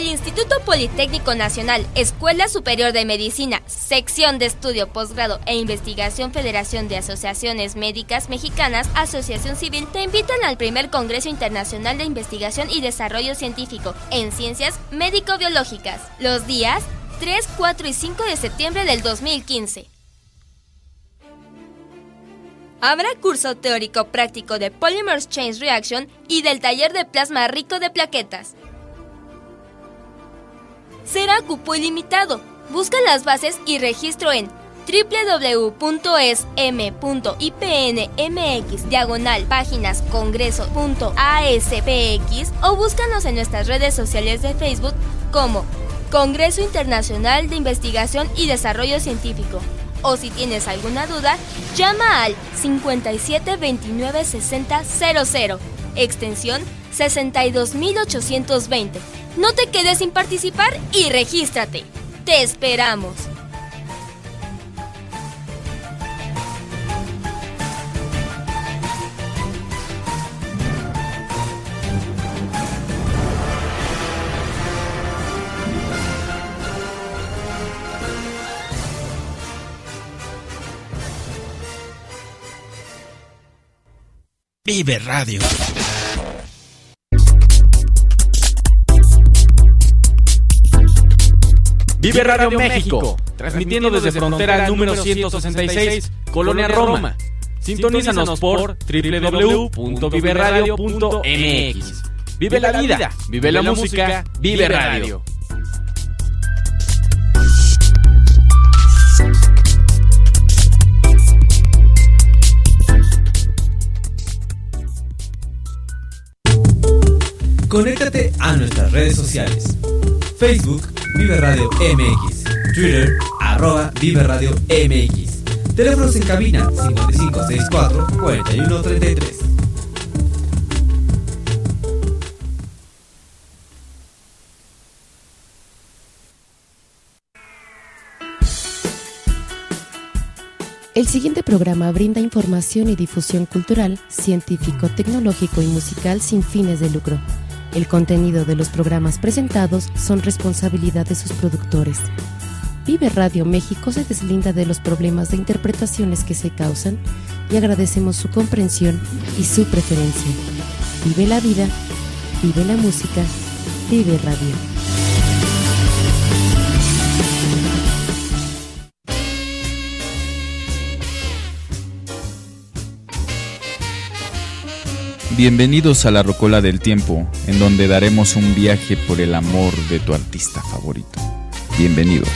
El Instituto Politécnico Nacional, Escuela Superior de Medicina, Sección de Estudio, Posgrado e Investigación Federación de Asociaciones Médicas Mexicanas, Asociación Civil, te invitan al primer Congreso Internacional de Investigación y Desarrollo Científico en Ciencias Médico-Biológicas, los días 3, 4 y 5 de septiembre del 2015. Habrá curso teórico práctico de Polymers Change Reaction y del taller de plasma rico de plaquetas será cupo ilimitado. Busca las bases y registro en www.sm.ipnmx diagonal páginas congreso.aspx o búscanos en nuestras redes sociales de Facebook como Congreso Internacional de Investigación y Desarrollo Científico. O si tienes alguna duda, llama al 57 29 60 00, extensión 62820 no te quedes sin participar y regístrate. Te esperamos. Vive Radio. Vive Radio México, transmitiendo desde frontera número 166, Colonia Roma. Sintonízanos por www.viveradio.mx. Vive la vida, vive la música, vive radio. Conéctate a nuestras redes sociales. Facebook Vive Radio MX. Twitter, arroba Vive Radio MX. Teléfonos en cabina 5564 4133. El siguiente programa brinda información y difusión cultural, científico, tecnológico y musical sin fines de lucro. El contenido de los programas presentados son responsabilidad de sus productores. Vive Radio México se deslinda de los problemas de interpretaciones que se causan y agradecemos su comprensión y su preferencia. Vive la vida, vive la música, vive radio. Bienvenidos a la Rocola del Tiempo, en donde daremos un viaje por el amor de tu artista favorito. Bienvenidos.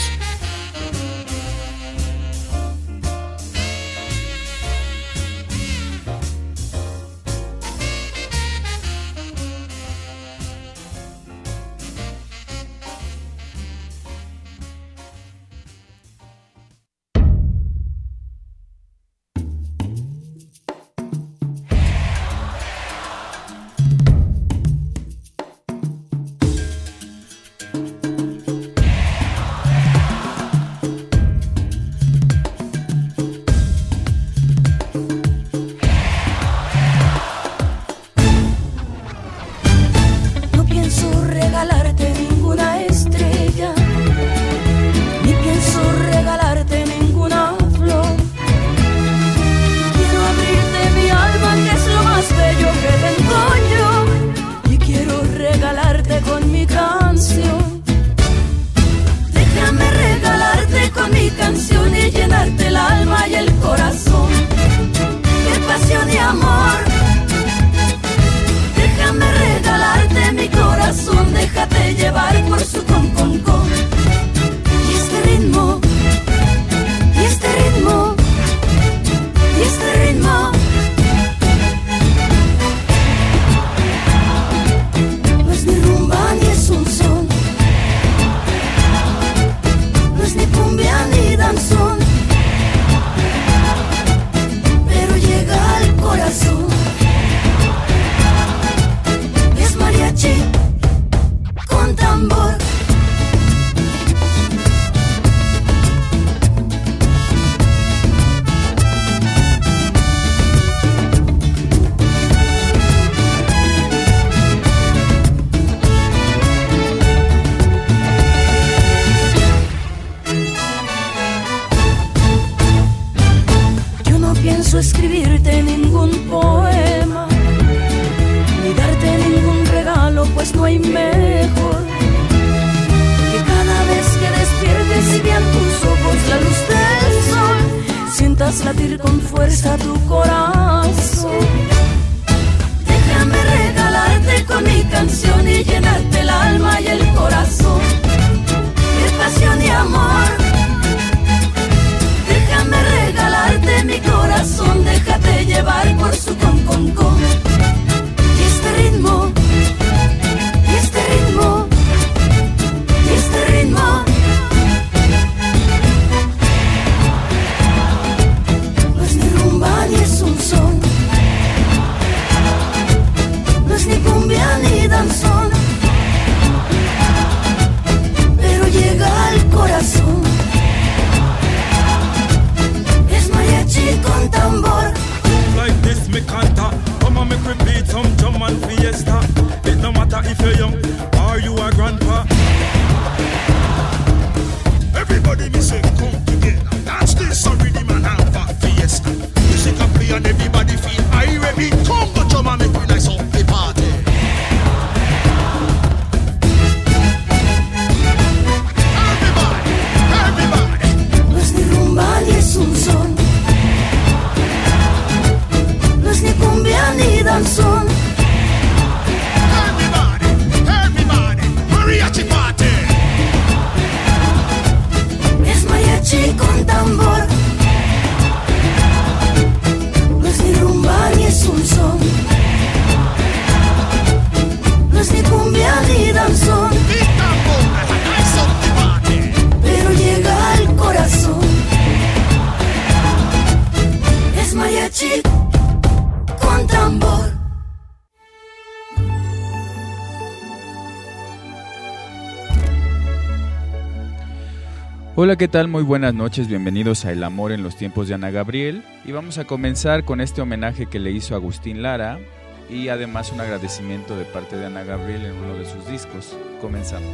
Hola, ¿qué tal? Muy buenas noches, bienvenidos a El Amor en los tiempos de Ana Gabriel y vamos a comenzar con este homenaje que le hizo Agustín Lara y además un agradecimiento de parte de Ana Gabriel en uno de sus discos. Comenzamos.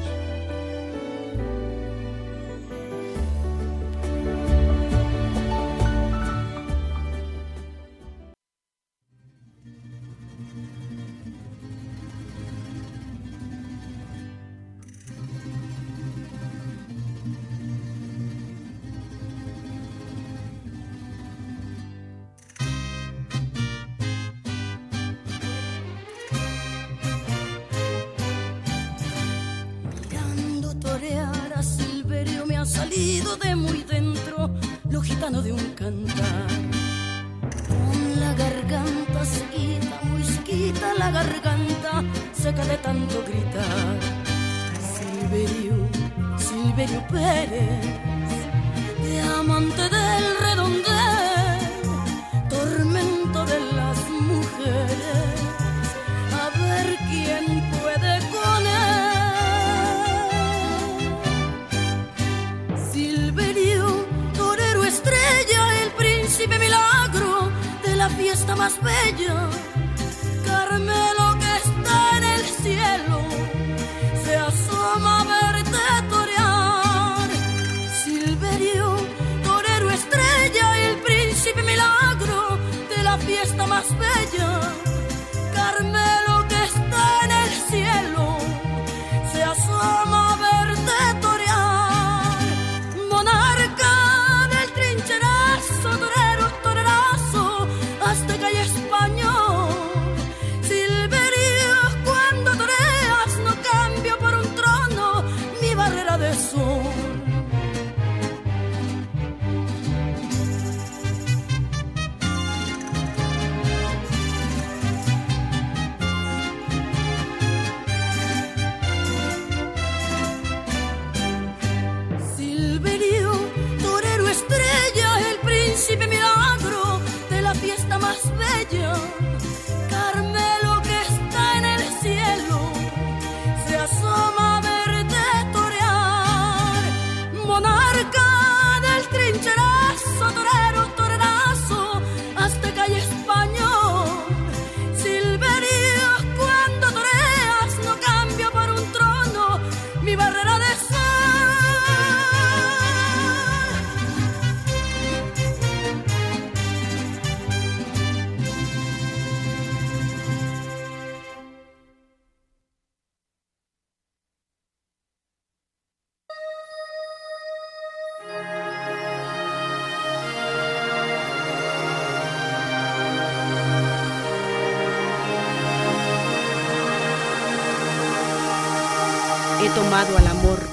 Elberio Pérez, de amante del redondel, tormento de las mujeres, a ver quién puede con él. Silverio, torero estrella, el príncipe milagro de la fiesta más bella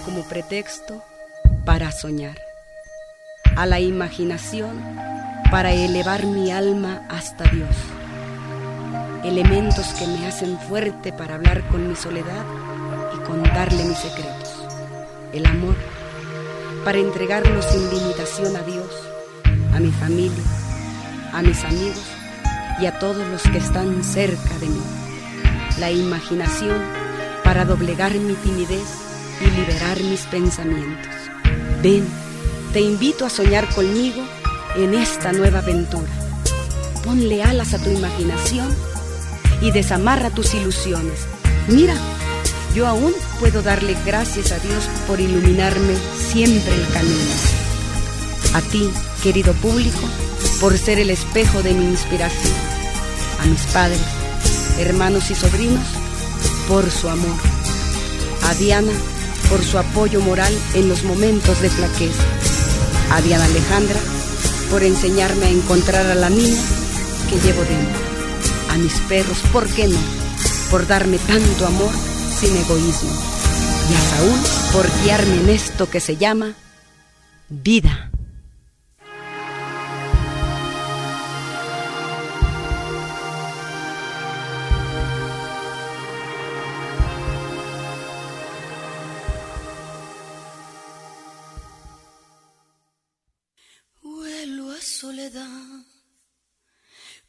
como pretexto para soñar, a la imaginación para elevar mi alma hasta Dios, elementos que me hacen fuerte para hablar con mi soledad y contarle mis secretos, el amor para entregarlo sin limitación a Dios, a mi familia, a mis amigos y a todos los que están cerca de mí, la imaginación para doblegar mi timidez y liberar mis pensamientos. Ven, te invito a soñar conmigo en esta nueva aventura. Ponle alas a tu imaginación y desamarra tus ilusiones. Mira, yo aún puedo darle gracias a Dios por iluminarme siempre el camino. A ti, querido público, por ser el espejo de mi inspiración. A mis padres, hermanos y sobrinos, por su amor. A Diana por su apoyo moral en los momentos de flaqueza. A Diana Alejandra por enseñarme a encontrar a la niña que llevo dentro. A mis perros, ¿por qué no? Por darme tanto amor sin egoísmo. Y a Saúl por guiarme en esto que se llama vida.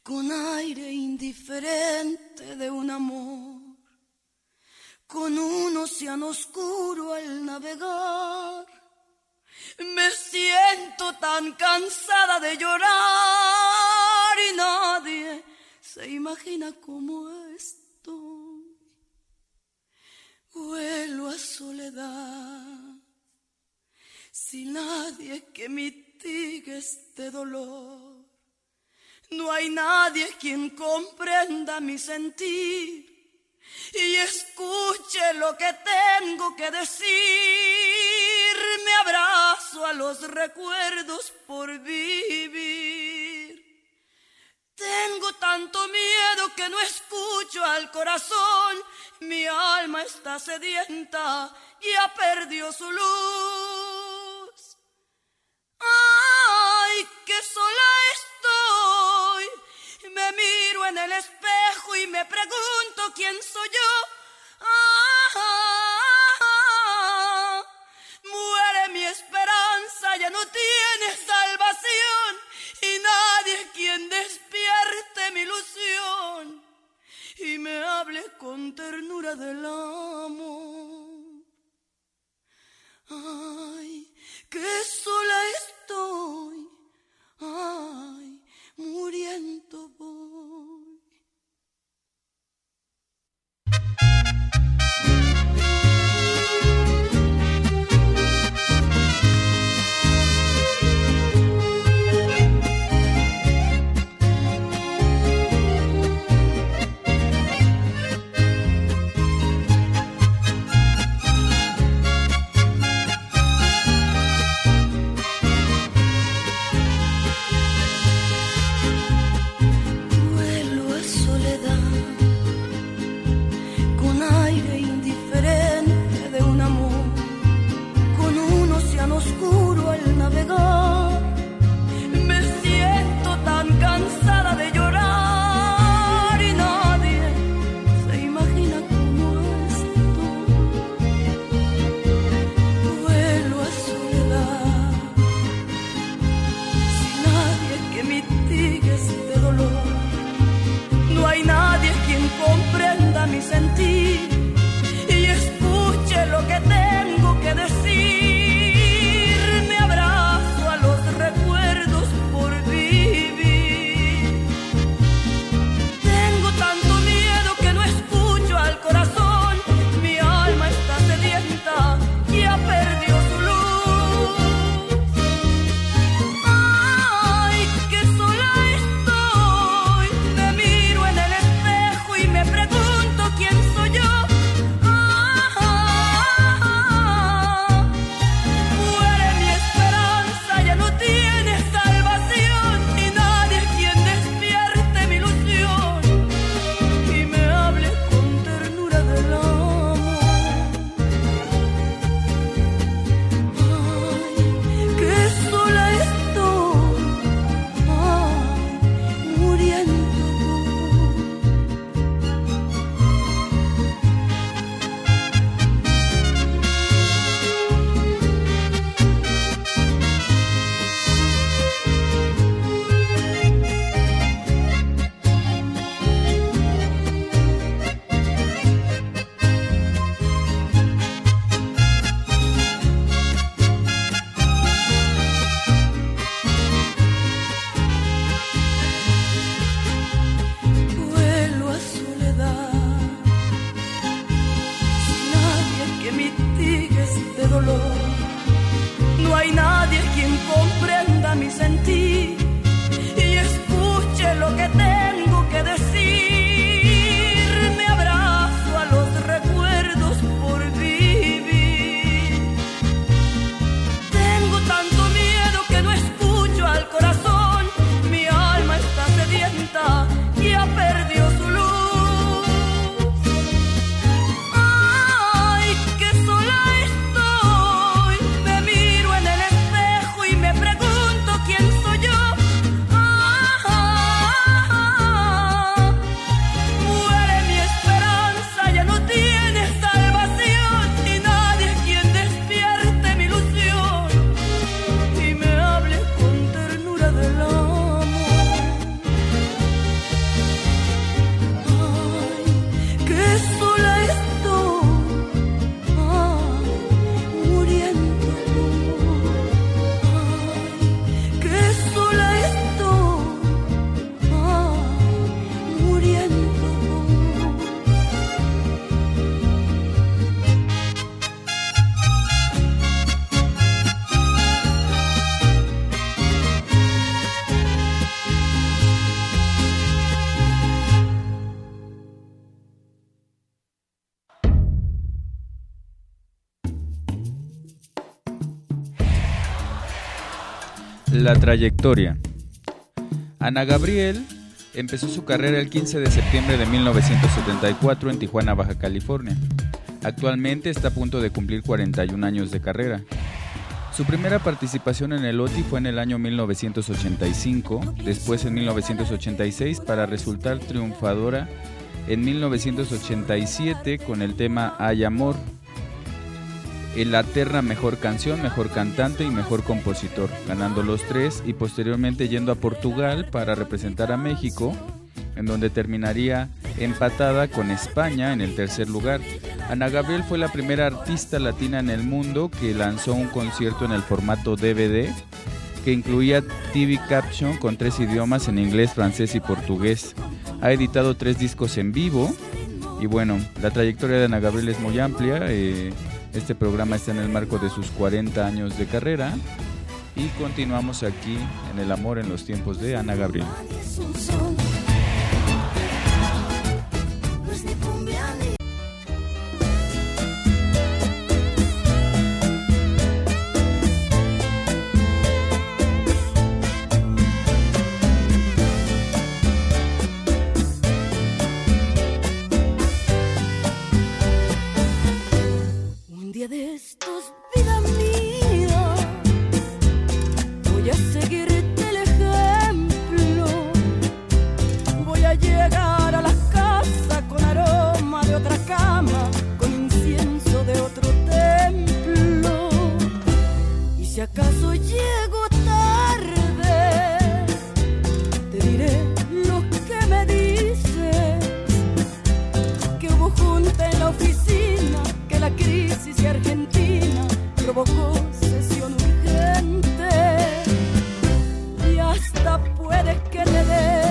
Con aire indiferente de un amor, con un océano oscuro al navegar. Me siento tan cansada de llorar y nadie se imagina cómo estoy. Vuelo a soledad, sin nadie que mitigue este dolor no hay nadie quien comprenda mi sentir y escuche lo que tengo que decir. Me abrazo a los recuerdos por vivir. Tengo tanto miedo que no escucho al corazón. Mi alma está sedienta y ha perdido su luz. Ay, que sola estoy. Me miro en el espejo y me pregunto quién soy yo. Ah, muere mi esperanza, ya no tiene salvación y nadie quien despierte mi ilusión y me hable con ternura del amor. Ay, que sola estoy, ay, muriendo. mis. La trayectoria. Ana Gabriel empezó su carrera el 15 de septiembre de 1974 en Tijuana, Baja California. Actualmente está a punto de cumplir 41 años de carrera. Su primera participación en el OTI fue en el año 1985, después en 1986 para resultar triunfadora en 1987 con el tema Hay Amor. En la terna Mejor Canción, Mejor Cantante y Mejor Compositor, ganando los tres y posteriormente yendo a Portugal para representar a México, en donde terminaría empatada con España en el tercer lugar. Ana Gabriel fue la primera artista latina en el mundo que lanzó un concierto en el formato DVD que incluía TV Caption con tres idiomas en inglés, francés y portugués. Ha editado tres discos en vivo y bueno, la trayectoria de Ana Gabriel es muy amplia. Eh, este programa está en el marco de sus 40 años de carrera y continuamos aquí en El Amor en los tiempos de Ana Gabriel. Si acaso llego tarde, te diré lo que me dices, que hubo junta en la oficina, que la crisis de Argentina provocó sesión urgente y hasta puede que te dé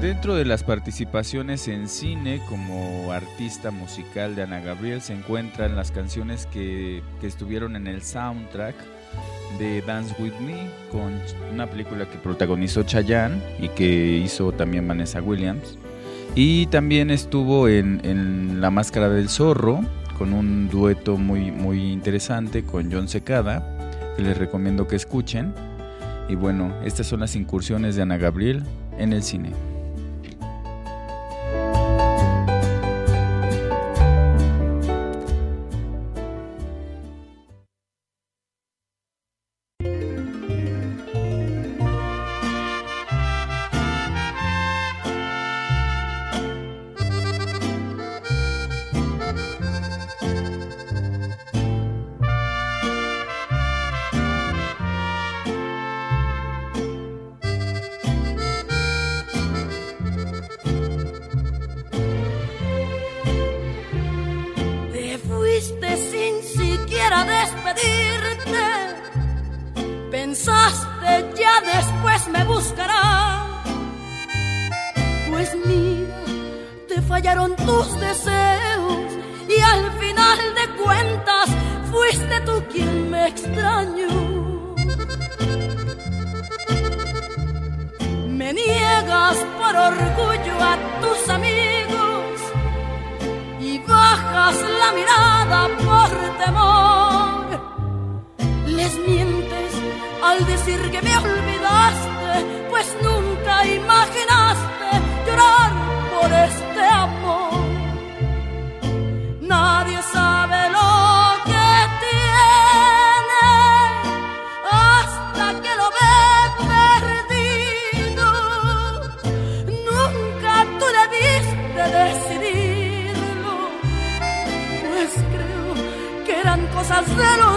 Dentro de las participaciones en cine como artista musical de Ana Gabriel se encuentran las canciones que, que estuvieron en el soundtrack de Dance With Me, con una película que protagonizó Chayanne y que hizo también Vanessa Williams. Y también estuvo en La Máscara del Zorro, con un dueto muy, muy interesante con John Secada, que les recomiendo que escuchen. Y bueno, estas son las incursiones de Ana Gabriel en el cine. ¡Lárgalo!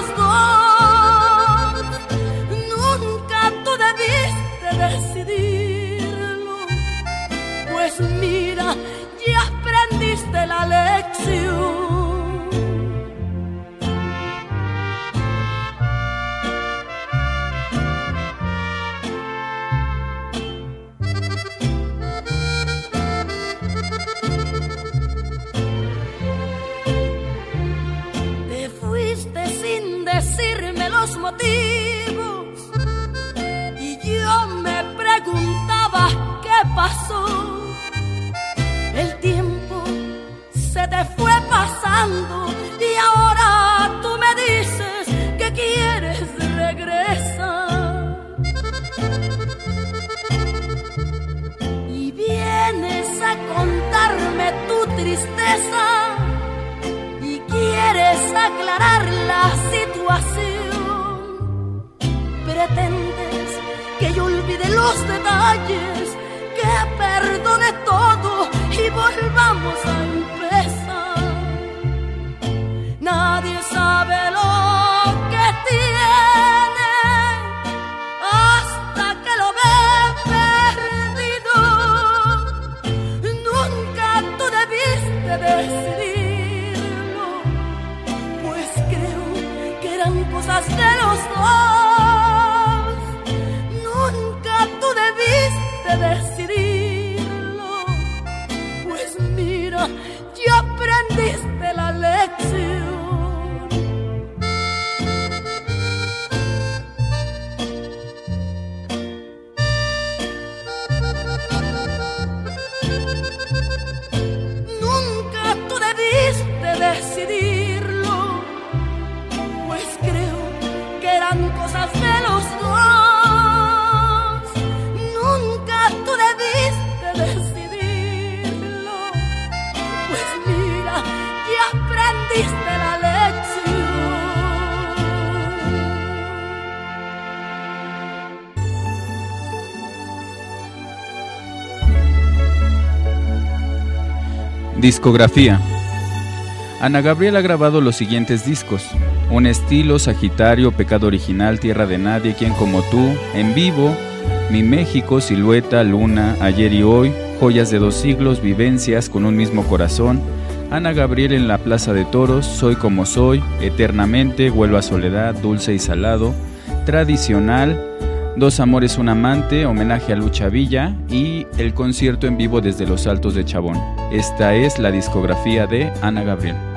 Discografía. Ana Gabriel ha grabado los siguientes discos: Un estilo, Sagitario, Pecado Original, Tierra de Nadie, Quien como tú, En vivo, Mi México, Silueta, Luna, Ayer y Hoy, Joyas de dos siglos, Vivencias con un mismo corazón, Ana Gabriel en la Plaza de Toros, Soy como soy, Eternamente, Vuelvo a Soledad, Dulce y Salado, Tradicional, Dos Amores, un Amante, Homenaje a Lucha Villa y el concierto en vivo desde los Altos de Chabón. Esta es la discografía de Ana Gabriel.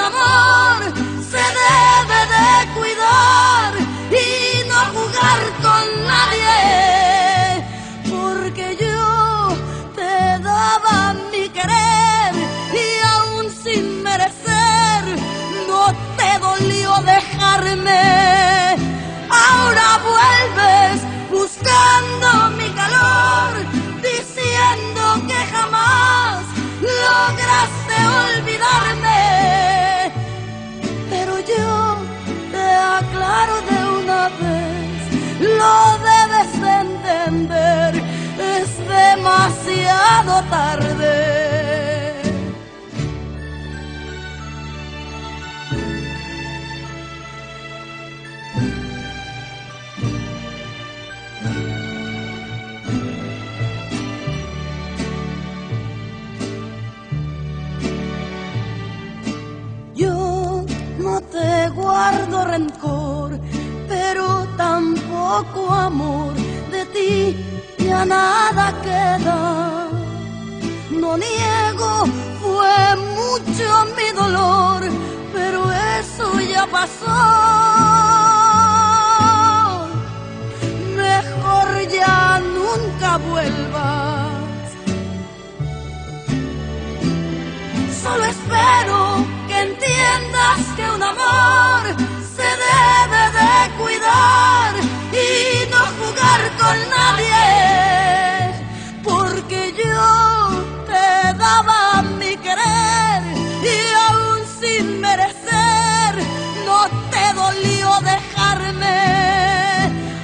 Amor se debe de cuidar y no jugar con nadie. Porque yo te daba mi querer y aún sin merecer no te dolió dejarme. Ahora vuelves buscando mi calor, diciendo que jamás lograste olvidarme. De una vez, lo debes de entender, es demasiado tarde. Yo no te guardo rencor, pero tampoco amor. De ti ya nada queda. No niego, fue mucho mi dolor, pero eso ya pasó. Mejor ya nunca vuelvas. Solo espero que entiendas que un amor y no jugar con nadie. Porque yo te daba mi querer y aún sin merecer no te dolió dejarme.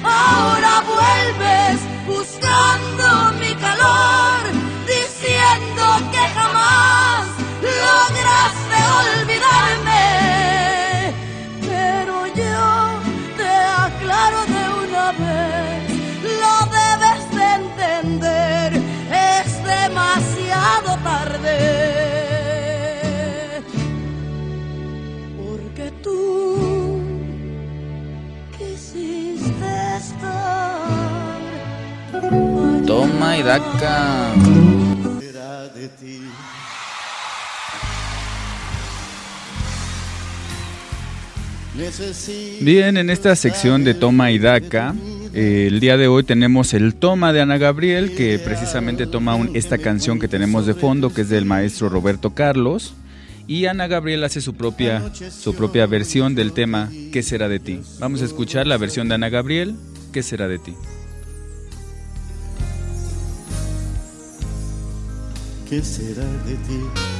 Ahora vuelves buscando mi calor, diciendo que jamás Toma y daca. Bien, en esta sección de Toma y Daca, eh, el día de hoy tenemos el Toma de Ana Gabriel, que precisamente toma esta canción que tenemos de fondo, que es del maestro Roberto Carlos. Y Ana Gabriel hace su propia, su propia versión del tema ¿Qué será de ti? Vamos a escuchar la versión de Ana Gabriel, ¿Qué será de ti? ¿Qué será de ti?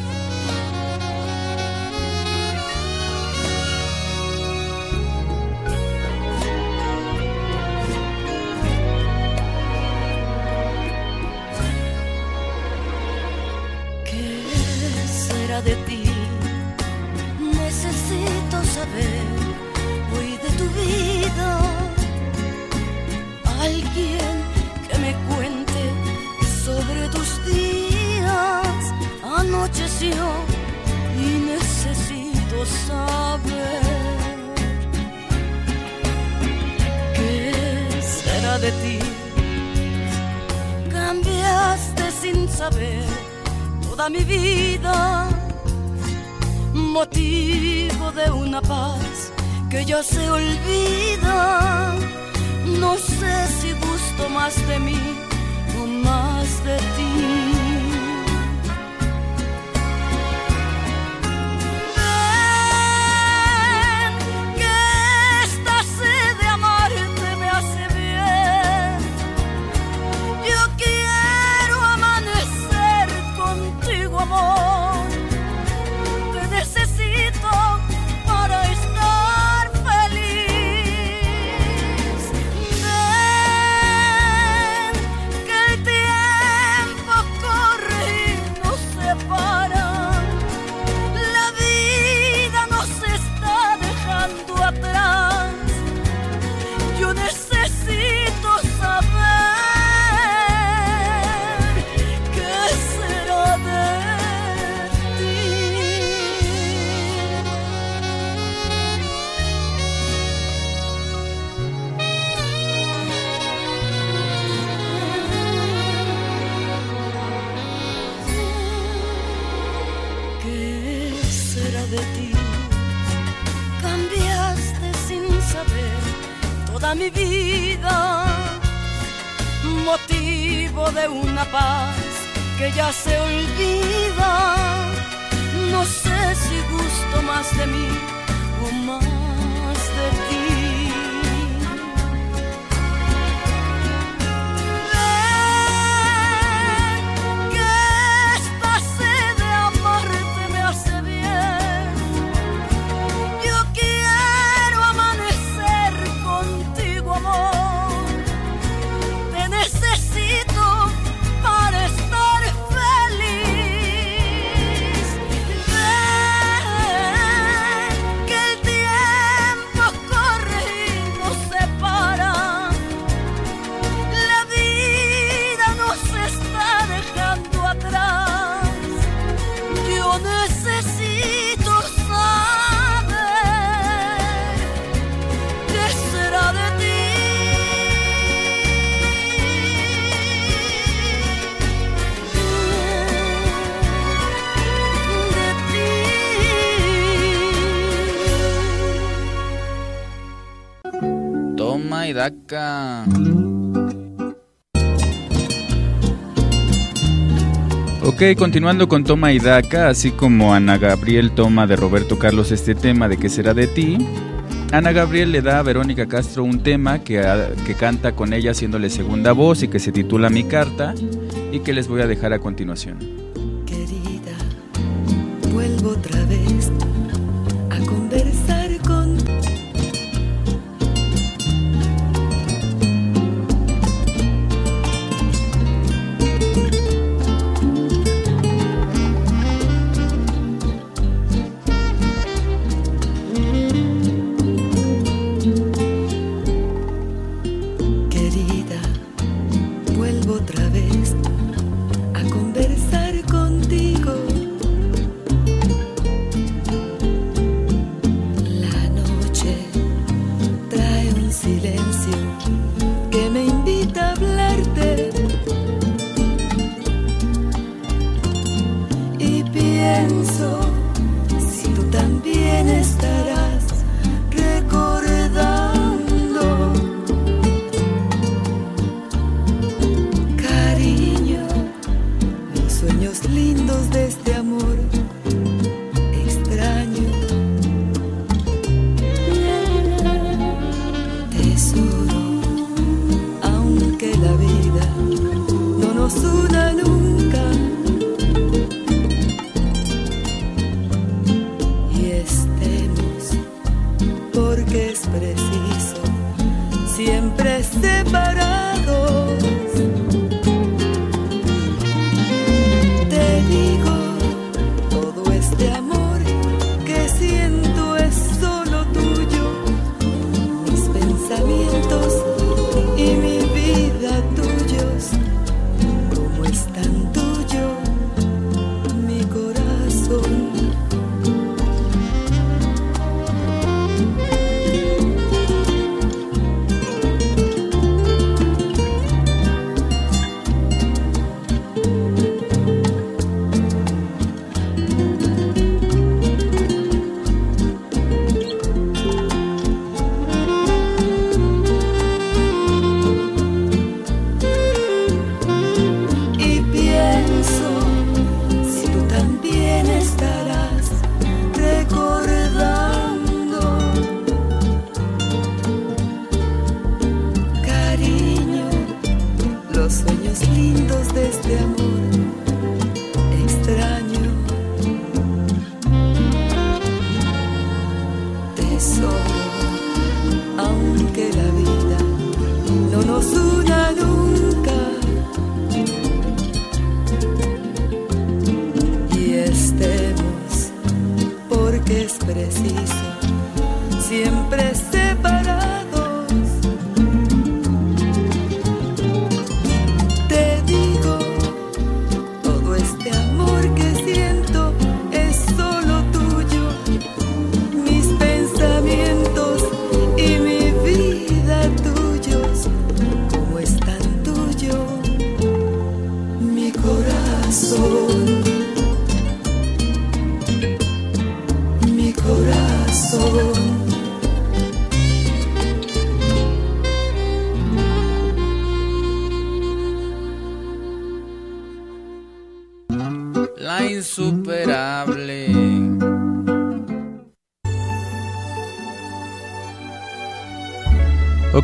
Ok, continuando con Toma y Daca, así como Ana Gabriel toma de Roberto Carlos este tema de qué será de ti, Ana Gabriel le da a Verónica Castro un tema que, que canta con ella haciéndole segunda voz y que se titula Mi Carta y que les voy a dejar a continuación. Querida, vuelvo otra vez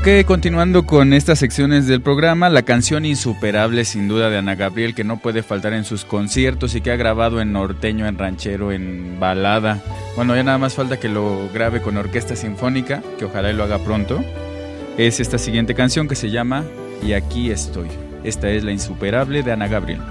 Ok, continuando con estas secciones del programa, la canción insuperable sin duda de Ana Gabriel que no puede faltar en sus conciertos y que ha grabado en norteño, en ranchero, en balada. Bueno, ya nada más falta que lo grabe con orquesta sinfónica, que ojalá lo haga pronto. Es esta siguiente canción que se llama Y aquí estoy. Esta es la insuperable de Ana Gabriel.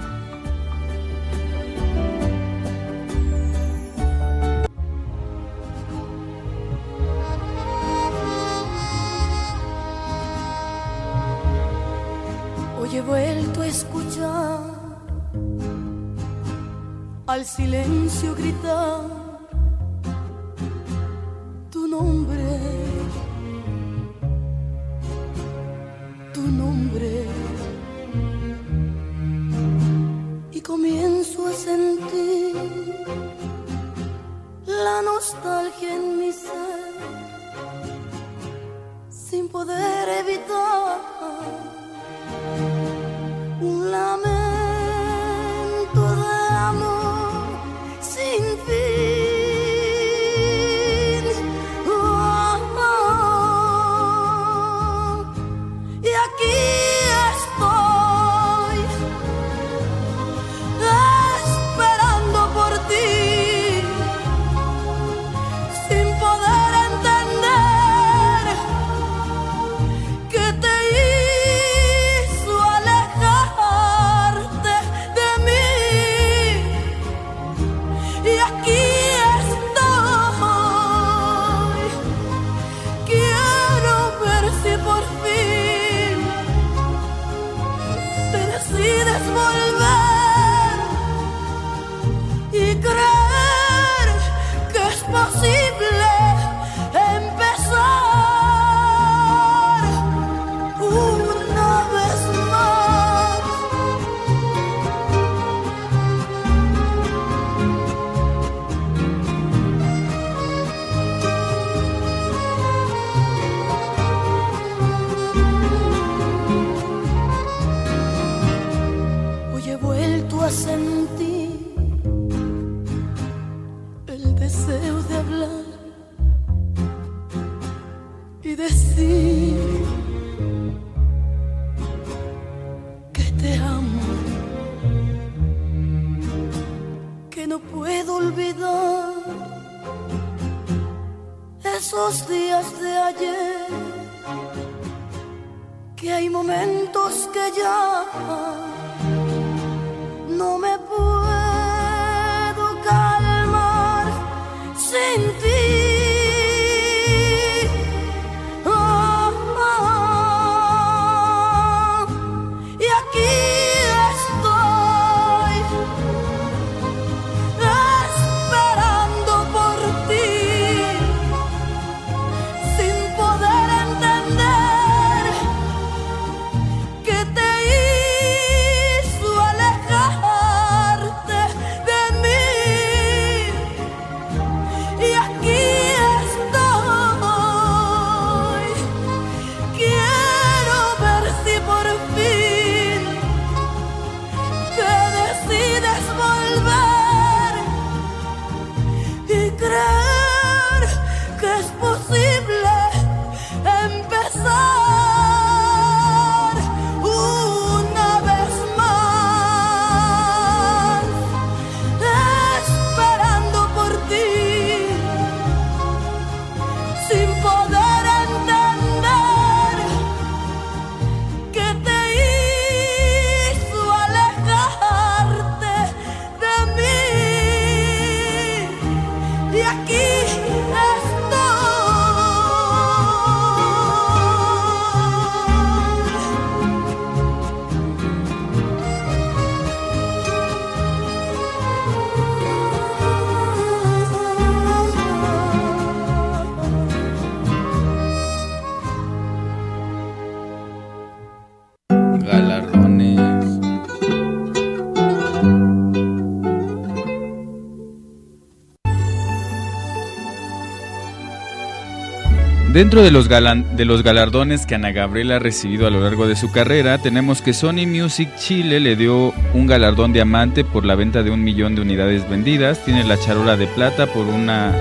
Dentro de los, galardones que Ana Gabriela ha recibido a lo largo de su carrera, tenemos que Sony Music Chile le dio un galardón diamante por la venta de un millón de unidades vendidas, tiene la charola de plata por, una,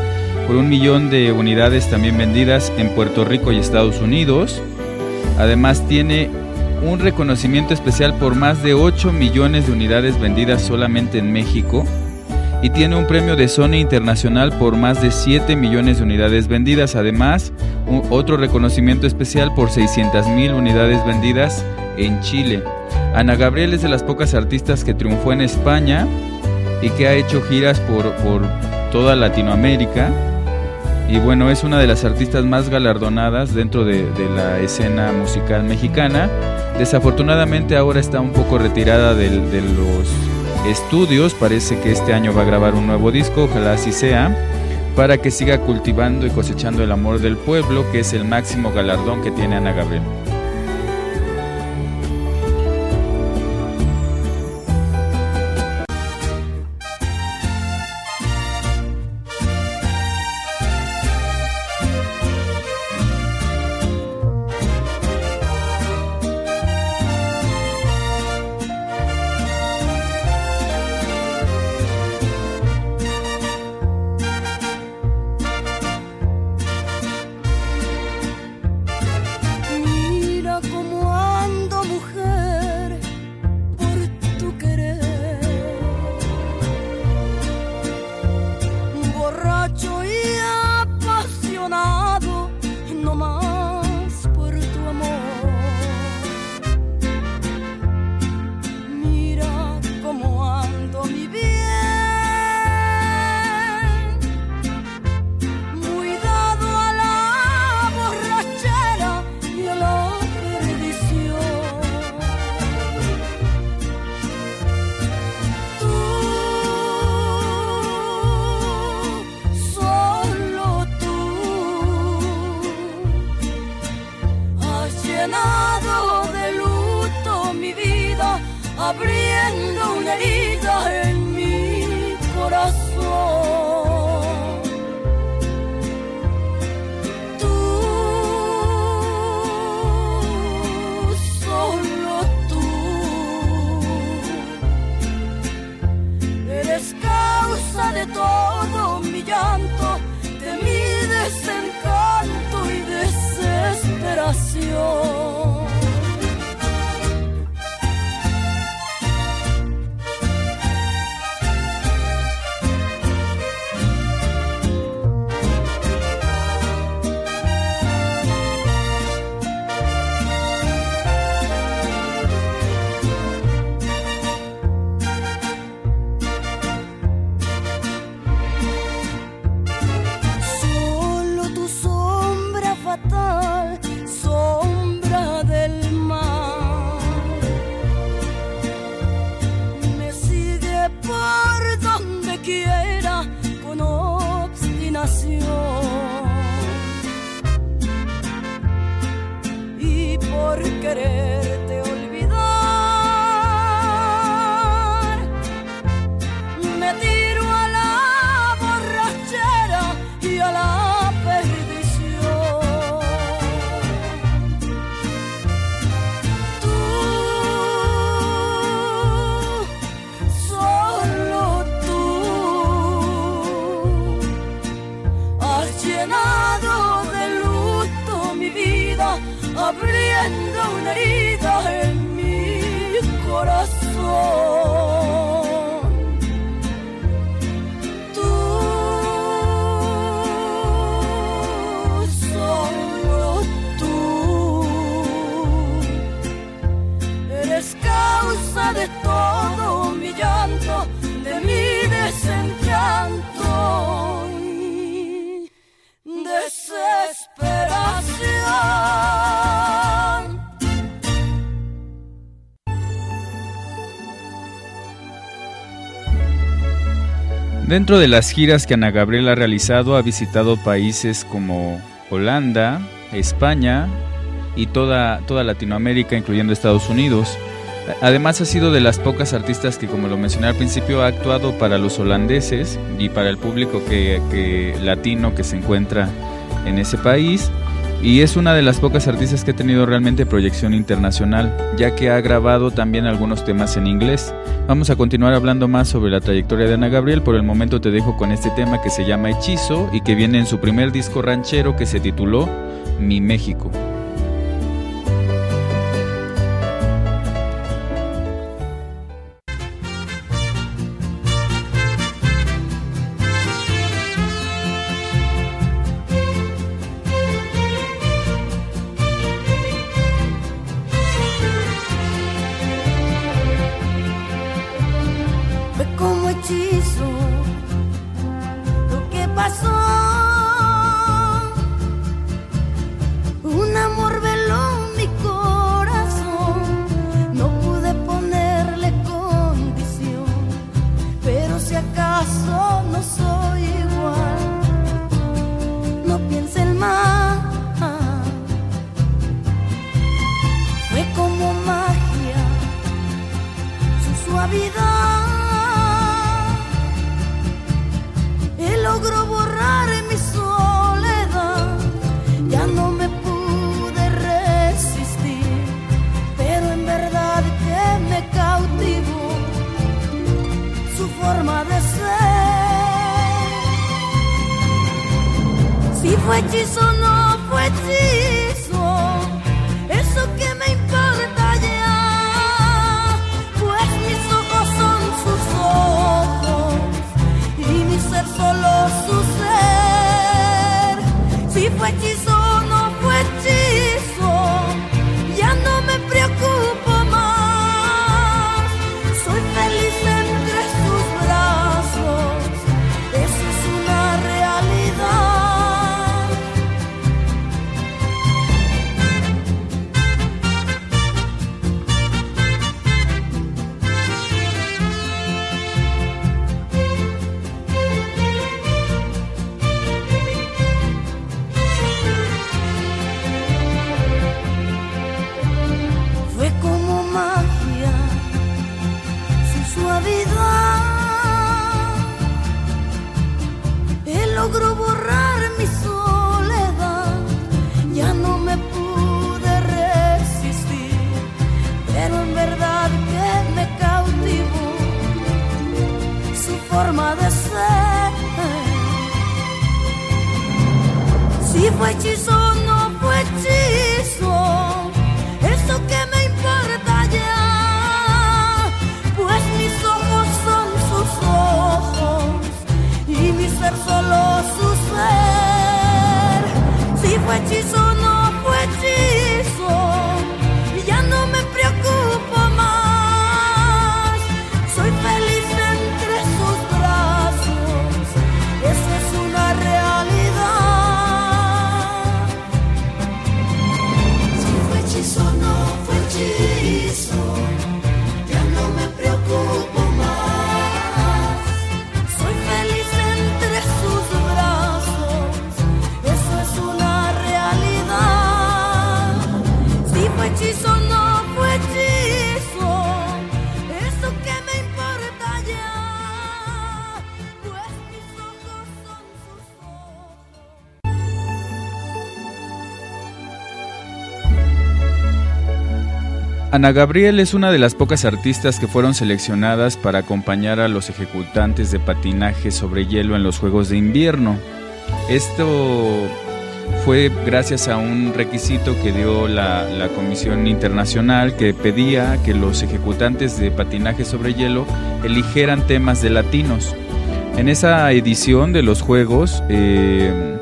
por un millón de unidades también vendidas en Puerto Rico y Estados Unidos. Además tiene un reconocimiento especial por más de 8 millones de unidades vendidas solamente en México y tiene un premio de Sony Internacional por más de 7 millones de unidades vendidas. Además, otro reconocimiento especial por 600 mil unidades vendidas en Chile. Ana Gabriel es de las pocas artistas que triunfó en España y que ha hecho giras por, por toda Latinoamérica. Y bueno, es una de las artistas más galardonadas dentro de, la escena musical mexicana. Desafortunadamente ahora está un poco retirada de los estudios. Parece que este año va a grabar un nuevo disco, ojalá así sea, para que siga cultivando y cosechando el amor del pueblo, que es el máximo galardón que tiene Ana Gabriel. pasión. Dentro de las giras que Ana Gabriela ha realizado, ha visitado países como Holanda, España y toda, toda Latinoamérica, incluyendo Estados Unidos. Además ha sido de las pocas artistas que, como lo mencioné al principio, ha actuado para los holandeses y para el público que, latino que se encuentra en ese país. Y es una de las pocas artistas que ha tenido realmente proyección internacional, ya que ha grabado también algunos temas en inglés. Vamos a continuar hablando más sobre la trayectoria de Ana Gabriel, por el momento te dejo con este tema que se llama Hechizo y que viene en su primer disco ranchero que se tituló Mi México. Ana Gabriel es una de las pocas artistas que fueron seleccionadas para acompañar a los ejecutantes de patinaje sobre hielo en los Juegos de Invierno. Esto fue gracias a un requisito que dio la, Comisión Internacional que pedía que los ejecutantes de patinaje sobre hielo eligieran temas de latinos. En esa edición de los Juegos, eh,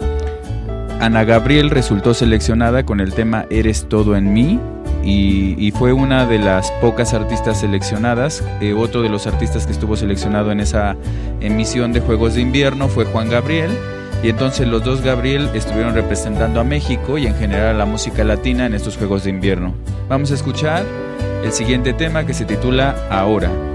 Ana Gabriel resultó seleccionada con el tema Eres todo en mí y, fue una de las pocas artistas seleccionadas. Eh, otro de los artistas que estuvo seleccionado en esa emisión de Juegos de Invierno fue Juan Gabriel. Y entonces los dos Gabriel estuvieron representando a México y en general a la música latina en estos Juegos de Invierno. Vamos a escuchar el siguiente tema que se titula Ahora.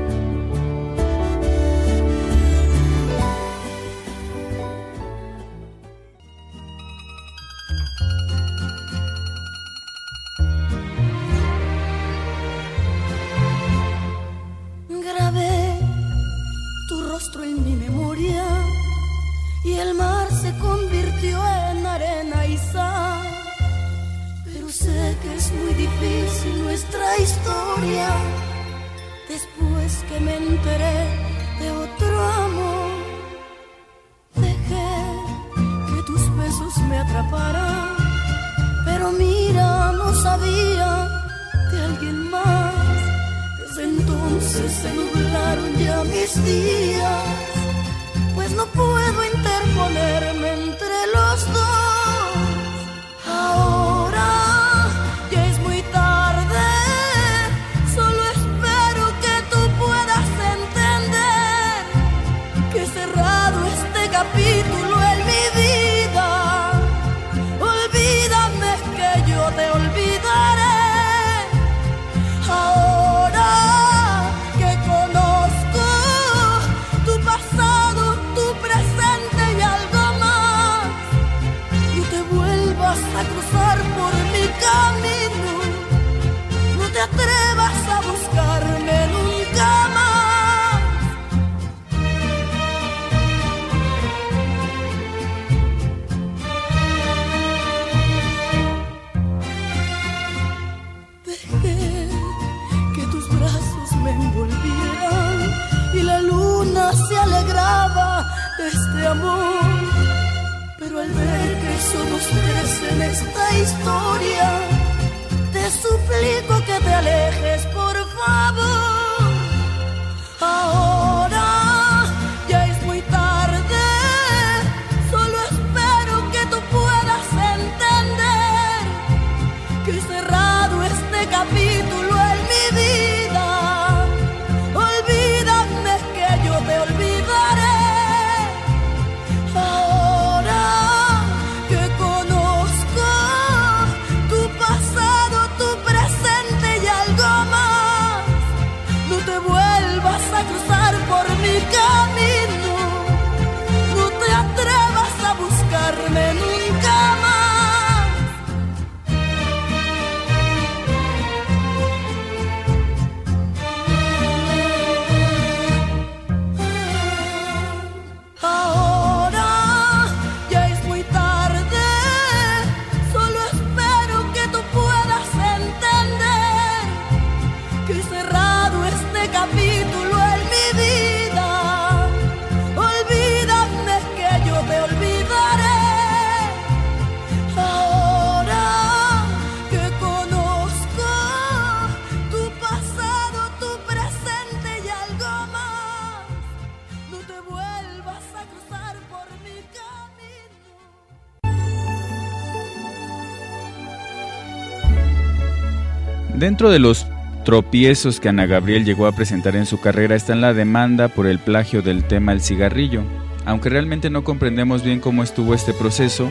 Dentro de los tropiezos que Ana Gabriel llegó a presentar en su carrera está la demanda por el plagio del tema El cigarrillo, aunque realmente no comprendemos bien cómo estuvo este proceso,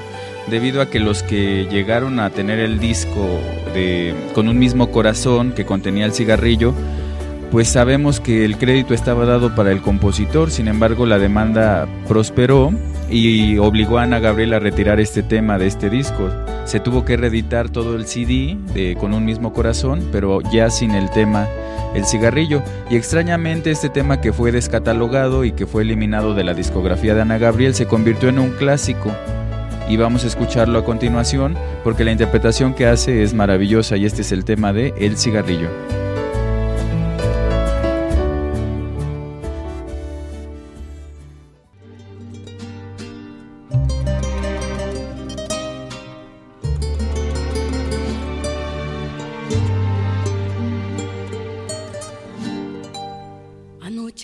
debido a que los que llegaron a tener el disco con un mismo corazón que contenía el cigarrillo, pues sabemos que el crédito estaba dado para el compositor, sin embargo la demanda prosperó y obligó a Ana Gabriel a retirar este tema de este disco. Se tuvo que reeditar todo el CD Con un mismo corazón, pero ya sin el tema El cigarrillo. Y extrañamente este tema que fue descatalogado y que fue eliminado de la discografía de Ana Gabriel se convirtió en un clásico. Y vamos a escucharlo a continuación porque la interpretación que hace es maravillosa y este es el tema de El cigarrillo.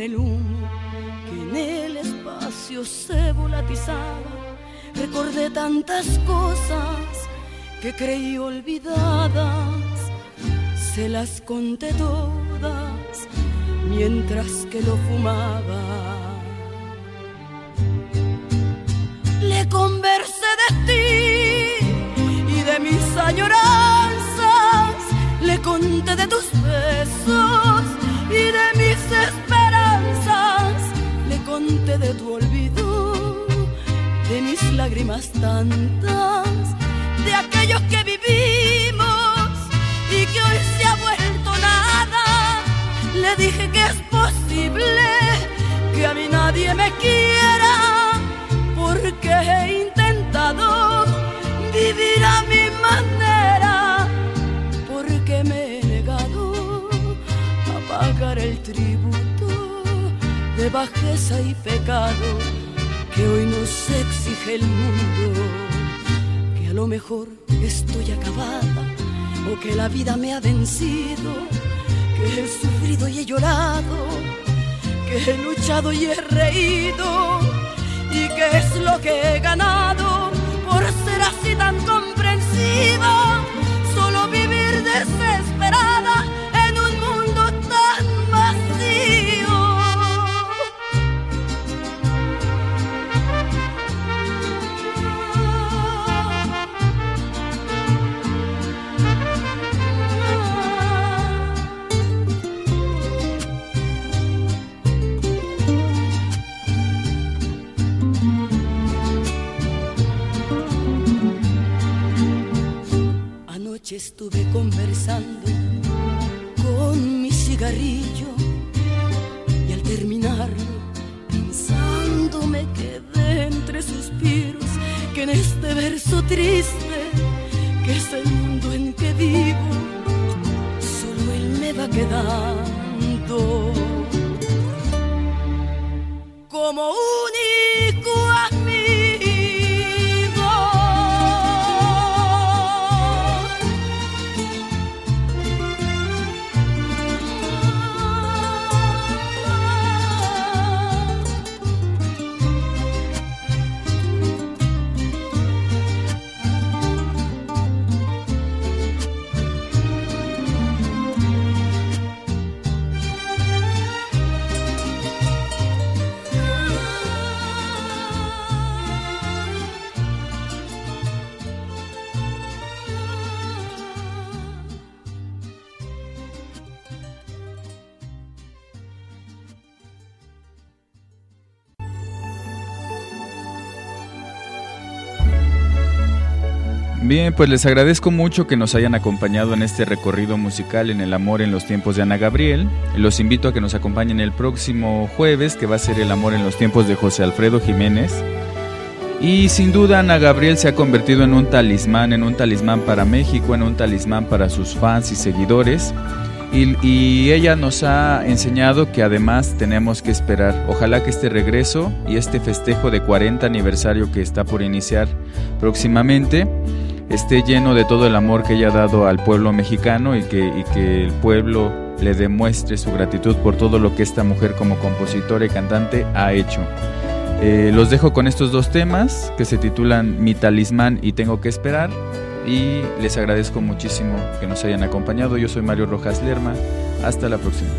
el humo que en el espacio se volatizaba, recordé tantas cosas que creí olvidadas, se las conté todas mientras que lo fumaba. Le conversé de ti y de mis añoranzas lágrimas tantas de aquellos que vivimos y que hoy se ha vuelto nada. Le dije que es posible que a mí nadie me quiera porque he intentado vivir a mi manera, porque me he negado a pagar el tributo de bajeza y pecado que hoy nos exige el mundo, que a lo mejor estoy acabada o que la vida me ha vencido, que he sufrido y he llorado, que he luchado y he reído y que es lo que he ganado por ser así tan comprensiva, solo vivir desesperada Bien, pues les agradezco mucho que nos hayan acompañado en este recorrido musical en el amor en los tiempos de Ana Gabriel. Los invito a que nos acompañen el próximo jueves, que va a ser el amor en los tiempos de José Alfredo Jiménez. Y sin duda Ana Gabriel se ha convertido en un talismán, en un talismán para México, en un talismán para sus fans y seguidores. Y, y, ella nos ha enseñado que además tenemos que esperar. Ojalá que este regreso y este festejo de 40 aniversario que está por iniciar próximamente esté lleno de todo el amor que ella ha dado al pueblo mexicano y que, que el pueblo le demuestre su gratitud por todo lo que esta mujer como compositora y cantante ha hecho. Eh, los dejo con estos dos temas que se titulan Mi talismán y Tengo que esperar y les agradezco muchísimo que nos hayan acompañado. Yo soy Mario Rojas Lerma. Hasta la próxima.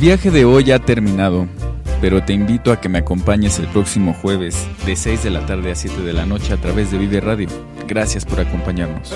Viaje de hoy ha terminado, pero te invito a que me acompañes el próximo jueves de 6 de la tarde a 7 de la noche a través de Vive Radio. Gracias por acompañarnos.